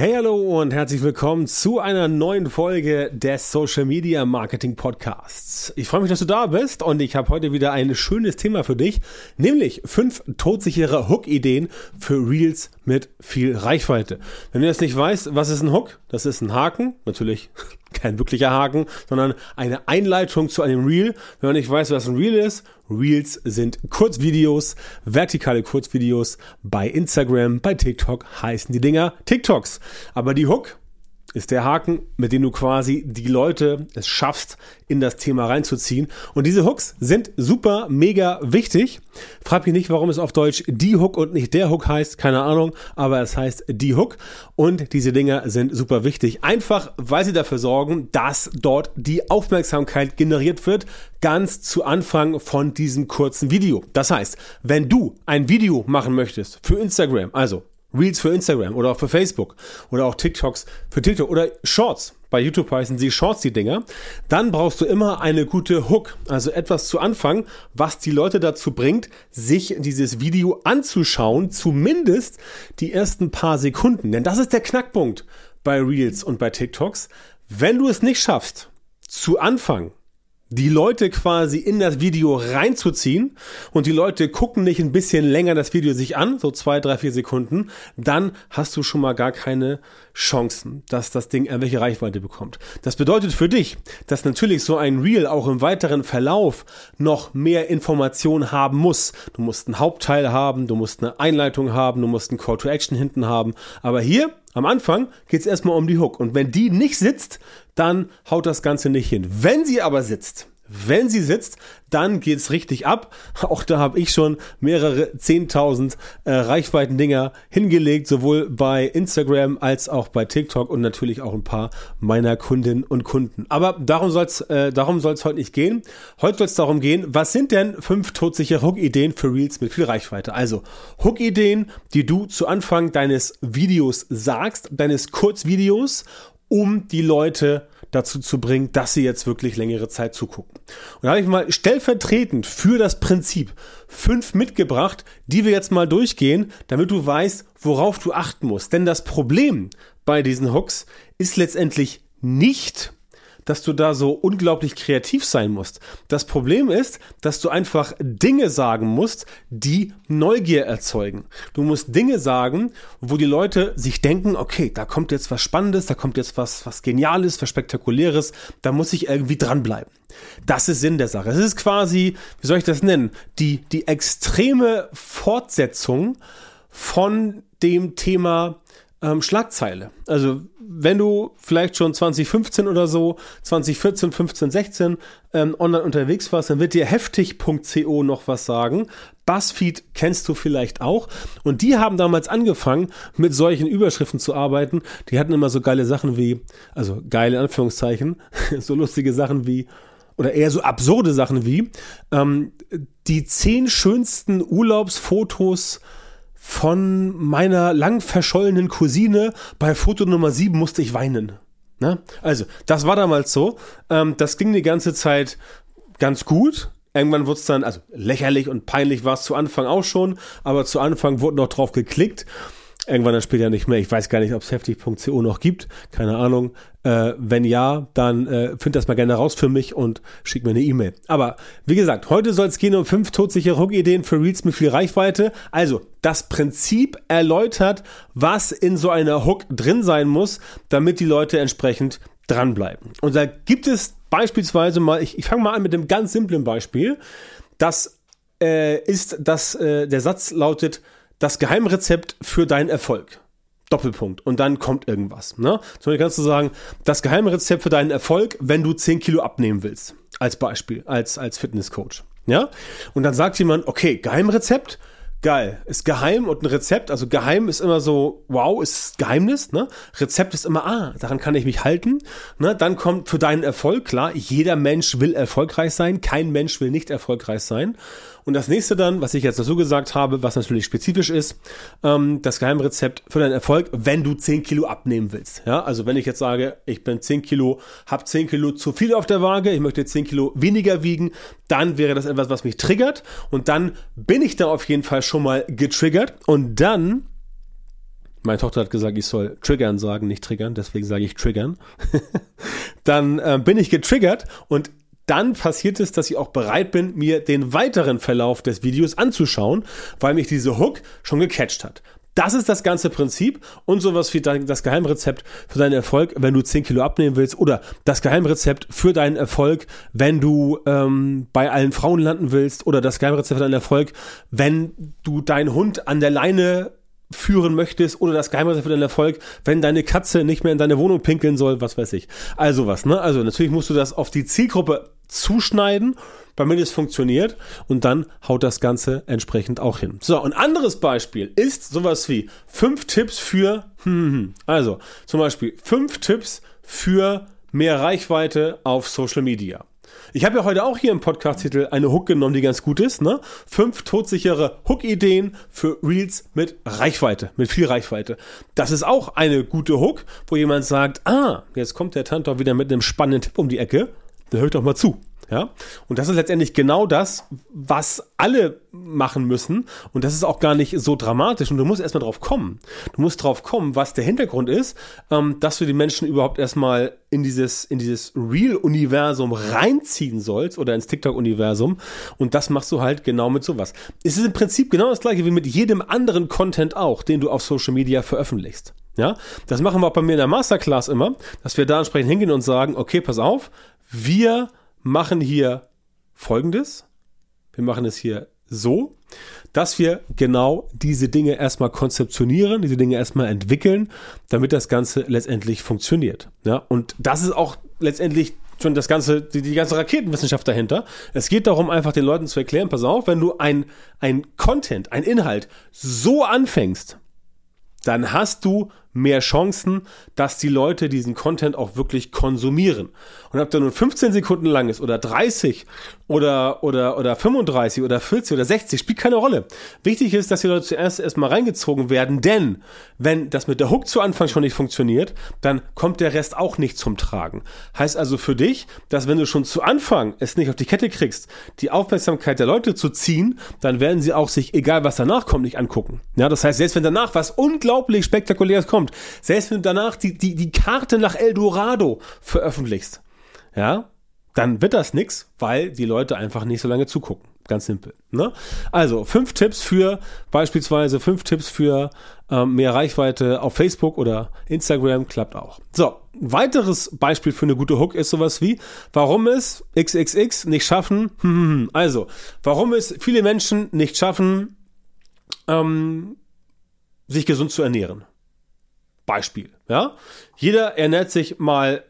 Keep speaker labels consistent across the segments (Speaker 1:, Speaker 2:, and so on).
Speaker 1: Hey, hallo und herzlich willkommen zu einer neuen Folge des Social Media Marketing Podcasts. Ich freue mich, dass du da bist und ich habe heute wieder ein schönes Thema für dich, nämlich fünf todsichere Hook-Ideen für Reels mit viel Reichweite. Wenn du jetzt nicht weißt, was ist ein Hook? Das ist ein Haken, natürlich kein wirklicher Haken, sondern eine Einleitung zu einem Reel. Wenn man nicht weiß, was ein Reel ist, Reels sind Kurzvideos, vertikale Kurzvideos bei Instagram, bei TikTok heißen die Dinger TikToks. Aber die Hook ist der Haken, mit dem du quasi die Leute es schaffst, in das Thema reinzuziehen. Und diese Hooks sind super, mega wichtig. Frag mich nicht, warum es auf Deutsch die Hook und nicht der Hook heißt. Keine Ahnung, aber es heißt die Hook. Und diese Dinger sind super wichtig. Einfach, weil sie dafür sorgen, dass dort die Aufmerksamkeit generiert wird. Ganz zu Anfang von diesem kurzen Video. Das heißt, wenn du ein Video machen möchtest für Instagram, also Reels für Instagram oder auch für Facebook oder auch TikToks für TikTok oder Shorts. Bei YouTube heißen sie Shorts die Dinger. Dann brauchst du immer eine gute Hook, also etwas zu Anfang, was die Leute dazu bringt, sich dieses Video anzuschauen, zumindest die ersten paar Sekunden. Denn das ist der Knackpunkt bei Reels und bei TikToks. Wenn du es nicht schaffst, zu Anfang die Leute quasi in das Video reinzuziehen und die Leute gucken nicht ein bisschen länger das Video sich an, so zwei, drei, vier Sekunden, dann hast du schon mal gar keine Chancen, dass das Ding irgendwelche Reichweite bekommt. Das bedeutet für dich, dass natürlich so ein Reel auch im weiteren Verlauf noch mehr Informationen haben muss. Du musst einen Hauptteil haben, du musst eine Einleitung haben, du musst einen Call to Action hinten haben. Aber hier am Anfang geht es erstmal um die Hook. Und wenn die nicht sitzt, dann haut das Ganze nicht hin. Wenn sie aber sitzt, wenn sie sitzt, dann geht's richtig ab. Auch da habe ich schon mehrere 10.000 äh, Reichweiten-Dinger hingelegt, sowohl bei Instagram als auch bei TikTok und natürlich auch ein paar meiner Kundinnen und Kunden. Aber darum soll's äh, darum soll's heute nicht gehen. Heute soll's darum gehen, was sind denn fünf todsichere Hook-Ideen für Reels mit viel Reichweite? Also Hook-Ideen, die du zu Anfang deines Videos sagst, deines Kurzvideos, um die Leute dazu zu bringen, dass sie jetzt wirklich längere Zeit zugucken. Und da habe ich mal stellvertretend für das Prinzip fünf mitgebracht, die wir jetzt mal durchgehen, damit du weißt, worauf du achten musst. Denn das Problem bei diesen Hooks ist letztendlich nicht, dass du da so unglaublich kreativ sein musst. Das Problem ist, dass du einfach Dinge sagen musst, die Neugier erzeugen. Du musst Dinge sagen, wo die Leute sich denken, okay, da kommt jetzt was Spannendes, da kommt jetzt was, was Geniales, was Spektakuläres, da muss ich irgendwie dranbleiben. Das ist Sinn der Sache. Es ist quasi, wie soll ich das nennen, die, die extreme Fortsetzung von dem Thema ähm, Schlagzeile. Also wenn du vielleicht schon 2015 oder so, 2014, 15, 16 ähm, online unterwegs warst, dann wird dir heftig.co noch was sagen. Buzzfeed kennst du vielleicht auch. Und die haben damals angefangen, mit solchen Überschriften zu arbeiten. Die hatten immer so geile Sachen wie, also geile Anführungszeichen, so lustige Sachen wie, oder eher so absurde Sachen wie, ähm, die zehn schönsten Urlaubsfotos von meiner lang verschollenen Cousine. Bei Foto Nummer 7 musste ich weinen. Ne? Also, das war damals so. Ähm, das ging die ganze Zeit ganz gut. Irgendwann wurde es dann, also lächerlich und peinlich war es zu Anfang auch schon, aber zu Anfang wurde noch drauf geklickt. Irgendwann dann später nicht mehr. Ich weiß gar nicht, ob es heftig.co noch gibt. Keine Ahnung. Äh, wenn ja, dann äh, find das mal gerne raus für mich und schick mir eine E-Mail. Aber wie gesagt, heute soll es gehen um fünf todsichere Hook-Ideen für Reels mit viel Reichweite. Also das Prinzip erläutert, was in so einer Hook drin sein muss, damit die Leute entsprechend dranbleiben. Und da gibt es beispielsweise mal, ich, ich fange mal an mit einem ganz simplen Beispiel. Das äh, ist, dass äh, der Satz lautet, das Geheimrezept für deinen Erfolg. Doppelpunkt. Und dann kommt irgendwas. Ne? Zum Beispiel kannst du sagen, das Geheimrezept für deinen Erfolg, wenn du 10 Kilo abnehmen willst. Als Beispiel, als, als Fitnesscoach. Ja? Und dann sagt jemand, okay, Geheimrezept, geil, ist geheim und ein Rezept, also geheim ist immer so, wow, ist Geheimnis, ne? Rezept ist immer, ah, daran kann ich mich halten, ne? Dann kommt für deinen Erfolg, klar, jeder Mensch will erfolgreich sein, kein Mensch will nicht erfolgreich sein. Und das nächste dann, was ich jetzt dazu gesagt habe, was natürlich spezifisch ist, ähm, das Geheimrezept für deinen Erfolg, wenn du 10 Kilo abnehmen willst. Ja, also wenn ich jetzt sage, ich bin 10 Kilo, habe 10 Kilo zu viel auf der Waage, ich möchte 10 Kilo weniger wiegen, dann wäre das etwas, was mich triggert. Und dann bin ich da auf jeden Fall schon mal getriggert. Und dann meine Tochter hat gesagt, ich soll triggern sagen, nicht triggern, deswegen sage ich triggern. dann äh, bin ich getriggert und dann passiert es, dass ich auch bereit bin, mir den weiteren Verlauf des Videos anzuschauen, weil mich diese Hook schon gecatcht hat. Das ist das ganze Prinzip und sowas wie das Geheimrezept für deinen Erfolg, wenn du 10 Kilo abnehmen willst oder das Geheimrezept für deinen Erfolg, wenn du ähm, bei allen Frauen landen willst oder das Geheimrezept für deinen Erfolg, wenn du deinen Hund an der Leine führen möchtest oder das Geheimrezept für deinen Erfolg, wenn deine Katze nicht mehr in deine Wohnung pinkeln soll, was weiß ich. Also was, ne? Also natürlich musst du das auf die Zielgruppe zuschneiden, damit es funktioniert und dann haut das Ganze entsprechend auch hin. So, ein anderes Beispiel ist sowas wie fünf Tipps für, hm. also zum Beispiel fünf Tipps für mehr Reichweite auf Social Media. Ich habe ja heute auch hier im Podcast-Titel eine Hook genommen, die ganz gut ist. Ne? Fünf todsichere Hook-Ideen für Reels mit Reichweite, mit viel Reichweite. Das ist auch eine gute Hook, wo jemand sagt, ah, jetzt kommt der Tantor wieder mit einem spannenden Tipp um die Ecke. Dann hört doch mal zu. Ja, und das ist letztendlich genau das, was alle machen müssen. Und das ist auch gar nicht so dramatisch. Und du musst erstmal drauf kommen. Du musst drauf kommen, was der Hintergrund ist, ähm, dass du die Menschen überhaupt erstmal in dieses, in dieses Real-Universum reinziehen sollst oder ins TikTok-Universum. Und das machst du halt genau mit sowas. Es ist im Prinzip genau das gleiche wie mit jedem anderen Content auch, den du auf Social Media veröffentlichst. Ja, das machen wir auch bei mir in der Masterclass immer, dass wir da entsprechend hingehen und sagen, okay, pass auf, wir machen hier Folgendes. Wir machen es hier so, dass wir genau diese Dinge erstmal konzeptionieren, diese Dinge erstmal entwickeln, damit das Ganze letztendlich funktioniert. Ja, und das ist auch letztendlich schon das ganze, die, die ganze Raketenwissenschaft dahinter. Es geht darum, einfach den Leuten zu erklären, pass auf, wenn du ein, ein Content, ein Inhalt so anfängst, dann hast du mehr Chancen, dass die Leute diesen Content auch wirklich konsumieren. Und ob der nun 15 Sekunden lang ist oder 30 oder, oder, oder 35 oder 40 oder 60, spielt keine Rolle. Wichtig ist, dass die Leute zuerst erstmal reingezogen werden, denn wenn das mit der Hook zu Anfang schon nicht funktioniert, dann kommt der Rest auch nicht zum Tragen. Heißt also für dich, dass wenn du schon zu Anfang es nicht auf die Kette kriegst, die Aufmerksamkeit der Leute zu ziehen, dann werden sie auch sich, egal was danach kommt, nicht angucken. Ja, das heißt, selbst wenn danach was unglaublich spektakuläres kommt, selbst wenn du danach die, die, die Karte nach Eldorado veröffentlichst, ja, dann wird das nix, weil die Leute einfach nicht so lange zugucken. Ganz simpel. Ne? Also fünf Tipps für beispielsweise fünf Tipps für ähm, mehr Reichweite auf Facebook oder Instagram klappt auch. So, weiteres Beispiel für eine gute Hook ist sowas wie, warum es XXX nicht schaffen. Also, warum es viele Menschen nicht schaffen, ähm, sich gesund zu ernähren. Beispiel, ja. Jeder ernährt sich mal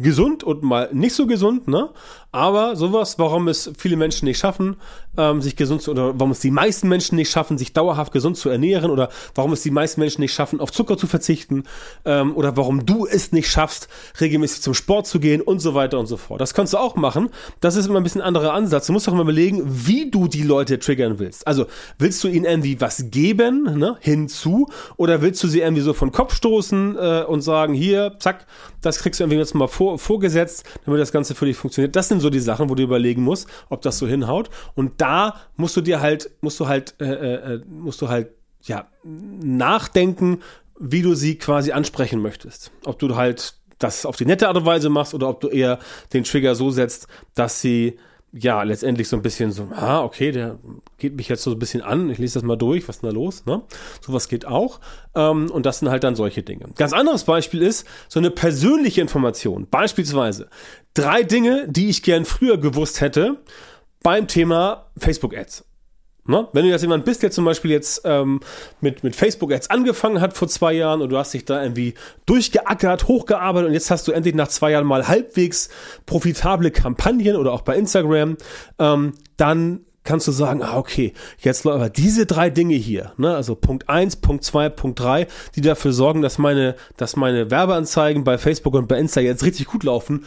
Speaker 1: gesund und mal nicht so gesund, ne? Aber sowas, warum es viele Menschen nicht schaffen, ähm, sich gesund zu, oder warum es die meisten Menschen nicht schaffen, sich dauerhaft gesund zu ernähren, oder warum es die meisten Menschen nicht schaffen, auf Zucker zu verzichten, ähm, oder warum du es nicht schaffst, regelmäßig zum Sport zu gehen und so weiter und so fort. Das kannst du auch machen. Das ist immer ein bisschen ein anderer Ansatz. Du musst auch mal überlegen, wie du die Leute triggern willst. Also willst du ihnen irgendwie was geben, ne, hinzu, oder willst du sie irgendwie so von Kopf stoßen äh, und sagen, hier, zack, das kriegst du irgendwie jetzt mal vor, vorgesetzt, damit das Ganze für dich funktioniert. Das sind so die Sachen, wo du überlegen musst, ob das so hinhaut. Und da musst du dir halt, musst du halt, äh, äh, äh, musst du halt, ja, nachdenken, wie du sie quasi ansprechen möchtest. Ob du halt das auf die nette Art und Weise machst oder ob du eher den Trigger so setzt, dass sie ja, letztendlich so ein bisschen so, ah, okay, der geht mich jetzt so ein bisschen an, ich lese das mal durch, was ist denn da los, ne? Sowas geht auch. Ähm, und das sind halt dann solche Dinge. Ganz anderes Beispiel ist so eine persönliche Information. Beispielsweise drei Dinge, die ich gern früher gewusst hätte beim Thema Facebook-Ads. Ne? Wenn du jetzt jemand bist, der zum Beispiel jetzt ähm, mit, mit Facebook Ads angefangen hat vor zwei Jahren und du hast dich da irgendwie durchgeackert, hochgearbeitet und jetzt hast du endlich nach zwei Jahren mal halbwegs profitable Kampagnen oder auch bei Instagram, ähm, dann kannst du sagen, ah, okay, jetzt aber diese drei Dinge hier, ne, also Punkt eins, Punkt zwei, Punkt drei, die dafür sorgen, dass meine, dass meine Werbeanzeigen bei Facebook und bei Insta jetzt richtig gut laufen.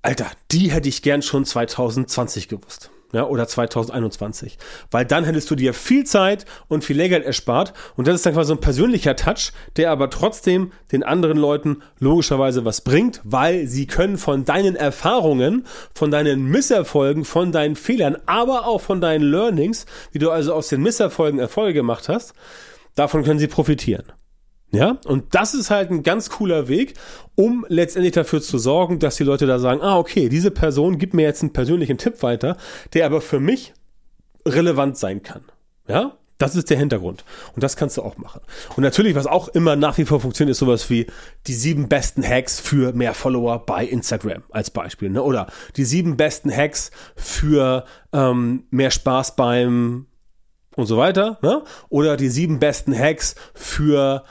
Speaker 1: Alter, die hätte ich gern schon 2020 gewusst ja, oder 2021. Weil dann hättest du dir viel Zeit und viel Lehrgeld erspart und das ist dann quasi so ein persönlicher Touch, der aber trotzdem den anderen Leuten logischerweise was bringt, weil sie können von deinen Erfahrungen, von deinen Misserfolgen, von deinen Fehlern, aber auch von deinen Learnings, wie du also aus den Misserfolgen Erfolge gemacht hast, davon können sie profitieren. Ja, und das ist halt ein ganz cooler Weg, um letztendlich dafür zu sorgen, dass die Leute da sagen, ah, okay, diese Person gibt mir jetzt einen persönlichen Tipp weiter, der aber für mich relevant sein kann. Ja, das ist der Hintergrund. Und das kannst du auch machen. Und natürlich, was auch immer nach wie vor funktioniert, ist sowas wie die sieben besten Hacks für mehr Follower bei Instagram als Beispiel. Ne? Oder die sieben besten Hacks für ähm, mehr Spaß beim und so weiter. Ne? Oder die sieben besten Hacks für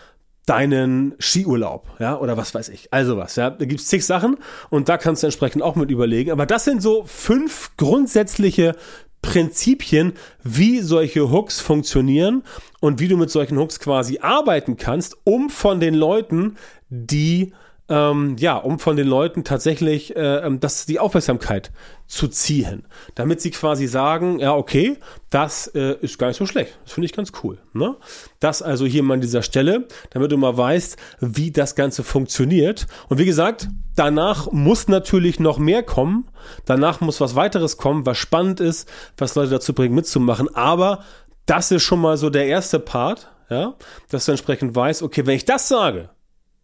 Speaker 1: deinen Skiurlaub, ja, oder was weiß ich. Also was, ja. Da gibt's zig Sachen und da kannst du entsprechend auch mit überlegen. Aber das sind so fünf grundsätzliche Prinzipien, wie solche Hooks funktionieren und wie du mit solchen Hooks quasi arbeiten kannst, um von den Leuten, die ähm, ja, um von den Leuten tatsächlich äh, ähm, das, die Aufmerksamkeit zu ziehen. Damit sie quasi sagen, ja, okay, das äh, ist gar nicht so schlecht. Das finde ich ganz cool. Ne? Das also hier mal an dieser Stelle, damit du mal weißt, wie das Ganze funktioniert. Und wie gesagt, danach muss natürlich noch mehr kommen. Danach muss was weiteres kommen, was spannend ist, was Leute dazu bringt, mitzumachen. Aber das ist schon mal so der erste Part, ja, dass du entsprechend weißt, okay, wenn ich das sage,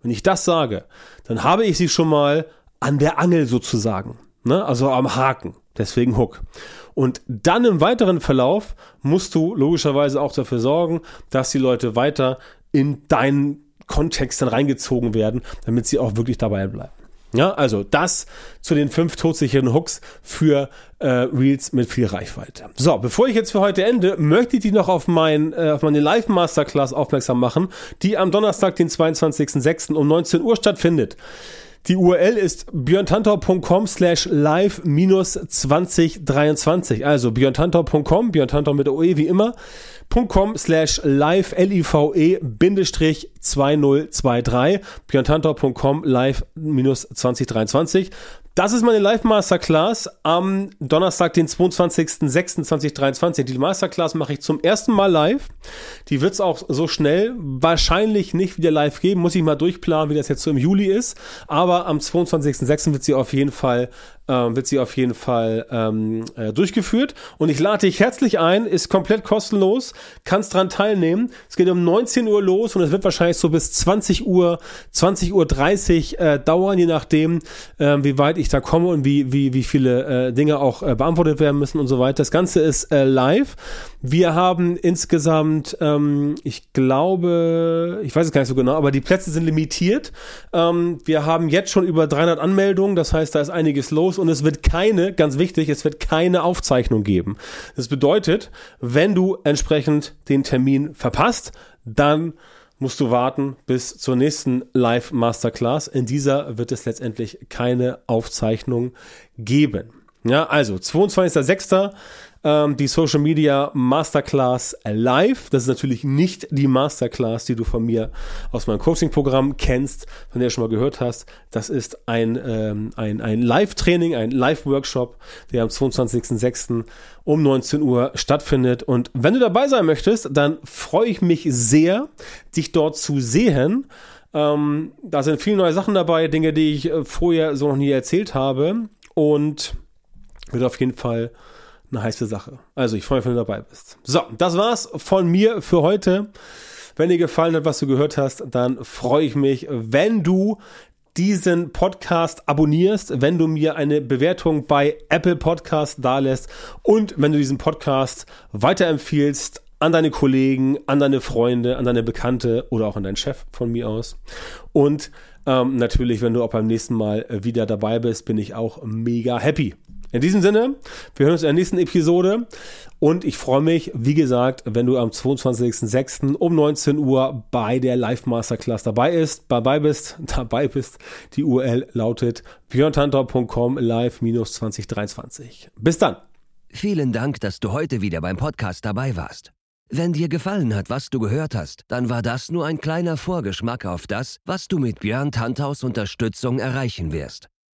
Speaker 1: wenn ich das sage, dann habe ich sie schon mal an der Angel sozusagen, ne? also am Haken, deswegen Hook. Und dann im weiteren Verlauf musst du logischerweise auch dafür sorgen, dass die Leute weiter in deinen Kontext dann reingezogen werden, damit sie auch wirklich dabei bleiben. Ja, also das zu den fünf todsicheren Hooks für äh, Reels mit viel Reichweite. So, bevor ich jetzt für heute ende, möchte ich dich noch auf, mein, äh, auf meine Live Masterclass aufmerksam machen, die am Donnerstag, den 22.06. um 19 Uhr stattfindet. Die URL ist björntantau.com slash live minus 2023. Also björntantau.com, björntantau mit OE wie immer, .com slash live L-I-V-E Bindestrich 2023 björntantau.com live minus 2023 das ist meine Live-Masterclass am Donnerstag, den 22.06.2023. Die Masterclass mache ich zum ersten Mal live. Die wird es auch so schnell wahrscheinlich nicht wieder live geben. Muss ich mal durchplanen, wie das jetzt so im Juli ist. Aber am 22.06. wird sie auf jeden Fall ähm, wird sie auf jeden Fall ähm, äh, durchgeführt. Und ich lade dich herzlich ein, ist komplett kostenlos, kannst dran teilnehmen. Es geht um 19 Uhr los und es wird wahrscheinlich so bis 20 Uhr, 20 Uhr 30 äh, dauern, je nachdem, äh, wie weit ich da komme und wie, wie, wie viele äh, Dinge auch äh, beantwortet werden müssen und so weiter. Das Ganze ist äh, live. Wir haben insgesamt, ähm, ich glaube, ich weiß es gar nicht so genau, aber die Plätze sind limitiert. Ähm, wir haben jetzt schon über 300 Anmeldungen, das heißt, da ist einiges los und es wird keine, ganz wichtig, es wird keine Aufzeichnung geben. Das bedeutet, wenn du entsprechend den Termin verpasst, dann musst du warten bis zur nächsten Live Masterclass. In dieser wird es letztendlich keine Aufzeichnung geben. Ja, also 22.06 ähm, die Social Media Masterclass Live. Das ist natürlich nicht die Masterclass, die du von mir aus meinem Coaching-Programm kennst, von der du schon mal gehört hast. Das ist ein, ähm, ein, ein Live-Training, ein Live-Workshop, der am 22.06. um 19 Uhr stattfindet. Und wenn du dabei sein möchtest, dann freue ich mich sehr, dich dort zu sehen. Ähm, da sind viele neue Sachen dabei, Dinge, die ich äh, vorher so noch nie erzählt habe. Und wird auf jeden Fall eine heiße Sache. Also ich freue mich, wenn du dabei bist. So, das war's von mir für heute. Wenn dir gefallen hat, was du gehört hast, dann freue ich mich, wenn du diesen Podcast abonnierst, wenn du mir eine Bewertung bei Apple Podcast dalässt und wenn du diesen Podcast weiterempfiehlst an deine Kollegen, an deine Freunde, an deine Bekannte oder auch an deinen Chef von mir aus. Und ähm, natürlich, wenn du auch beim nächsten Mal wieder dabei bist, bin ich auch mega happy. In diesem Sinne, wir hören uns in der nächsten Episode und ich freue mich, wie gesagt, wenn du am 22.06. um 19 Uhr bei der Live Masterclass dabei ist, dabei bist, dabei bist. Die URL lautet björntantor.com live-2023. Bis dann.
Speaker 2: Vielen Dank, dass du heute wieder beim Podcast dabei warst. Wenn dir gefallen hat, was du gehört hast, dann war das nur ein kleiner Vorgeschmack auf das, was du mit Björn Tanthaus Unterstützung erreichen wirst.